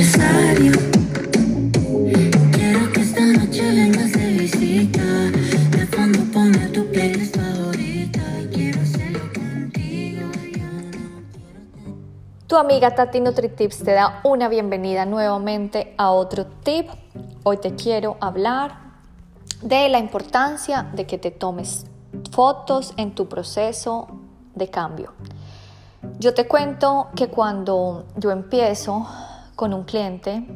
tu Tu amiga Tati NutriTips te da una bienvenida nuevamente a otro tip. Hoy te quiero hablar de la importancia de que te tomes fotos en tu proceso de cambio. Yo te cuento que cuando yo empiezo con un cliente,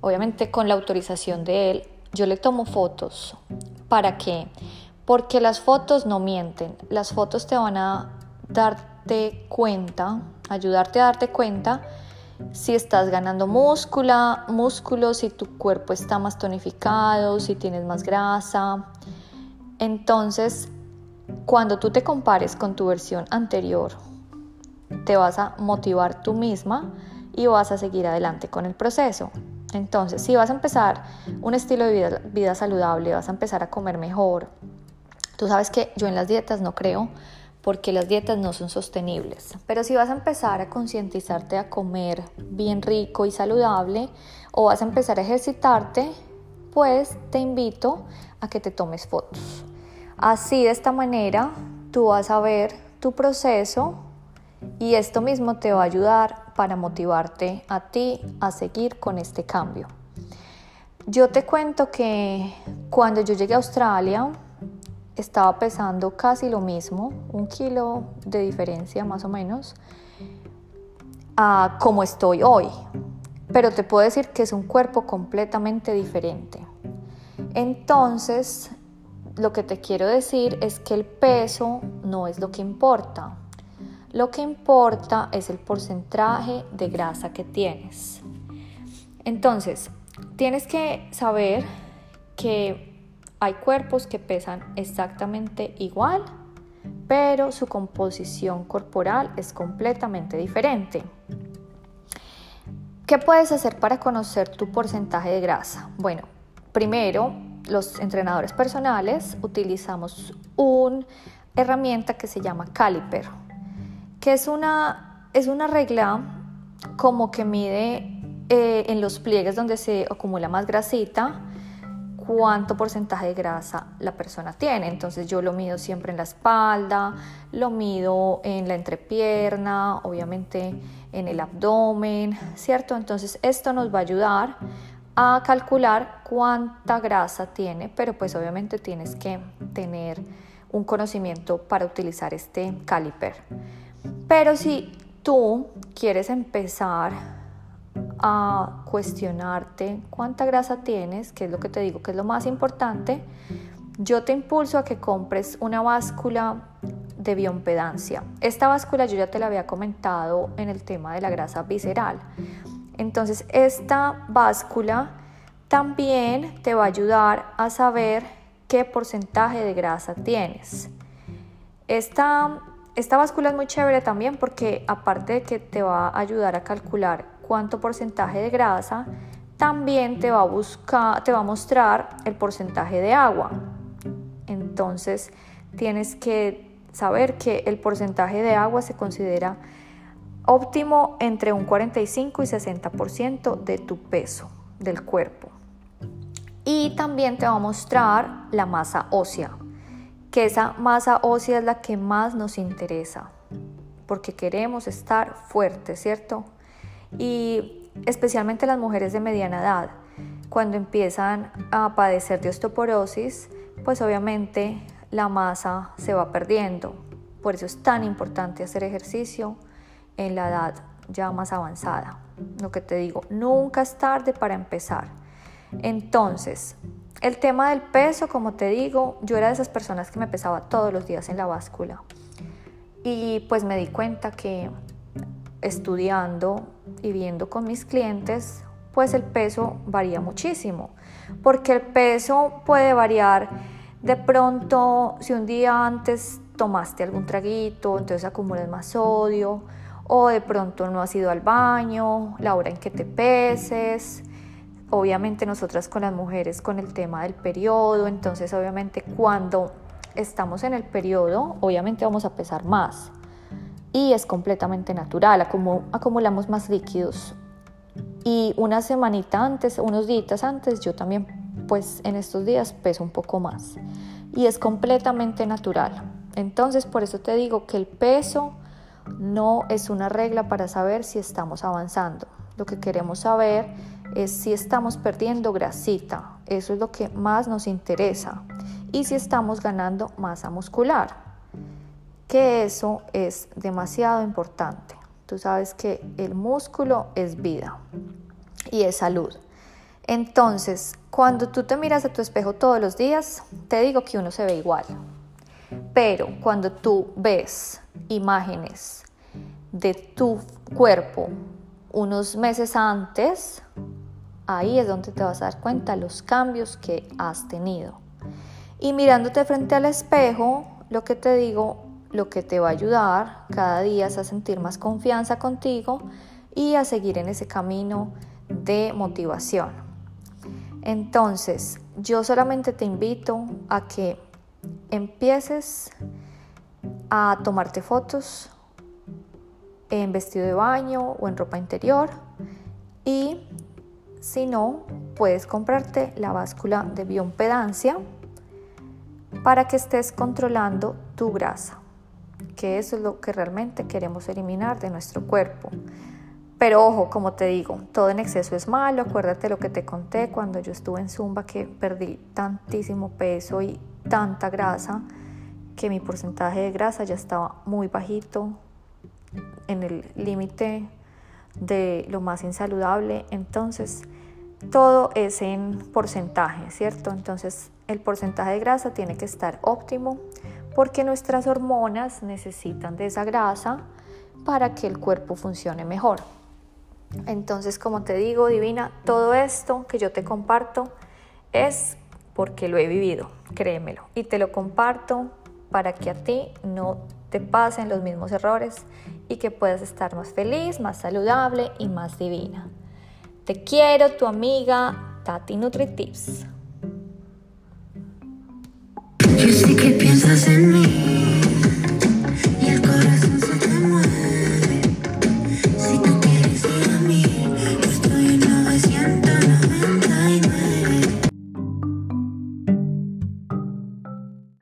obviamente con la autorización de él, yo le tomo fotos. ¿Para qué? Porque las fotos no mienten. Las fotos te van a darte cuenta, ayudarte a darte cuenta si estás ganando múscula, músculo, si tu cuerpo está más tonificado, si tienes más grasa. Entonces, cuando tú te compares con tu versión anterior, te vas a motivar tú misma y vas a seguir adelante con el proceso. Entonces, si vas a empezar un estilo de vida, saludable, vas a empezar a comer mejor, tú sabes que yo en las dietas no creo porque las dietas no son sostenibles. Pero si vas a empezar a concientizarte a comer bien rico y saludable o vas a empezar a ejercitarte, pues te invito a que te tomes fotos. Así de esta manera tú vas a ver tu proceso y esto mismo te va a ayudar para motivarte a ti a seguir con este cambio. Yo te cuento que cuando yo llegué a Australia estaba pesando casi lo mismo, un kilo de diferencia más o menos, a como estoy hoy. Pero te puedo decir que es un cuerpo completamente diferente. Entonces, lo que te quiero decir es que el peso no es lo que importa. Lo que importa es el porcentaje de grasa que tienes. Entonces, tienes que saber que hay cuerpos que pesan exactamente igual, pero su composición corporal es completamente diferente. ¿Qué puedes hacer para conocer tu porcentaje de grasa? Bueno, primero, los entrenadores personales utilizamos una herramienta que se llama caliper es una, es una regla como que mide eh, en los pliegues donde se acumula más grasita cuánto porcentaje de grasa la persona tiene. Entonces yo lo mido siempre en la espalda, lo mido en la entrepierna, obviamente en el abdomen, ¿cierto? Entonces esto nos va a ayudar a calcular cuánta grasa tiene, pero pues obviamente tienes que tener un conocimiento para utilizar este caliper. Pero si tú quieres empezar a cuestionarte cuánta grasa tienes, que es lo que te digo que es lo más importante, yo te impulso a que compres una báscula de bioimpedancia. Esta báscula yo ya te la había comentado en el tema de la grasa visceral. Entonces, esta báscula también te va a ayudar a saber qué porcentaje de grasa tienes. Esta esta báscula es muy chévere también porque aparte de que te va a ayudar a calcular cuánto porcentaje de grasa, también te va a buscar, te va a mostrar el porcentaje de agua. Entonces, tienes que saber que el porcentaje de agua se considera óptimo entre un 45 y 60% de tu peso del cuerpo. Y también te va a mostrar la masa ósea que esa masa ósea es la que más nos interesa, porque queremos estar fuertes, ¿cierto? Y especialmente las mujeres de mediana edad, cuando empiezan a padecer de osteoporosis, pues obviamente la masa se va perdiendo. Por eso es tan importante hacer ejercicio en la edad ya más avanzada. Lo que te digo, nunca es tarde para empezar. Entonces, el tema del peso, como te digo, yo era de esas personas que me pesaba todos los días en la báscula. Y pues me di cuenta que estudiando y viendo con mis clientes, pues el peso varía muchísimo. Porque el peso puede variar de pronto si un día antes tomaste algún traguito, entonces acumulas más sodio, o de pronto no has ido al baño, la hora en que te peses, obviamente nosotras con las mujeres con el tema del periodo, entonces obviamente cuando estamos en el periodo, obviamente vamos a pesar más y es completamente natural, acumulamos más líquidos Y una semanita antes, unos días antes, yo también, pues en estos días peso un poco más. Y es completamente natural. Entonces, por eso te digo que el peso no es una regla para saber si estamos avanzando. Lo que queremos saber es si estamos perdiendo grasita. Eso es lo que más nos interesa. Y si estamos ganando masa muscular. Que eso es demasiado importante. Tú sabes que el músculo es vida y es salud. Entonces, cuando tú te miras a tu espejo todos los días, te digo que uno se ve igual. Pero cuando tú ves imágenes de tu cuerpo unos meses antes, ahí es donde te vas a dar cuenta los cambios que has tenido. Y mirándote frente al espejo, lo que te digo, lo que te va a ayudar cada día es a sentir más confianza contigo y a seguir en ese camino de motivación. Entonces, yo solamente te invito a que empieces a tomarte fotos en vestido de baño o en ropa interior y si no, puedes comprarte la báscula de bioimpedancia para que estés controlando tu grasa, que eso es lo que realmente queremos eliminar de nuestro cuerpo. Pero ojo, como te digo, todo en exceso es malo. Acuérdate lo que te conté cuando yo estuve en Zumba que perdí tantísimo peso y tanta grasa que mi porcentaje de grasa ya estaba muy bajito, en el límite de lo más insaludable. Entonces, todo es en porcentaje, ¿cierto? Entonces, el porcentaje de grasa tiene que estar óptimo porque nuestras hormonas necesitan de esa grasa para que el cuerpo funcione mejor. Entonces, como te digo, Divina, todo esto que yo te comparto es porque lo he vivido, créemelo, y te lo comparto para que a ti no te pasen los mismos errores y que puedas estar más feliz, más saludable y más divina. Te quiero, tu amiga Tati NutriTips. Yo sé que piensas en mí.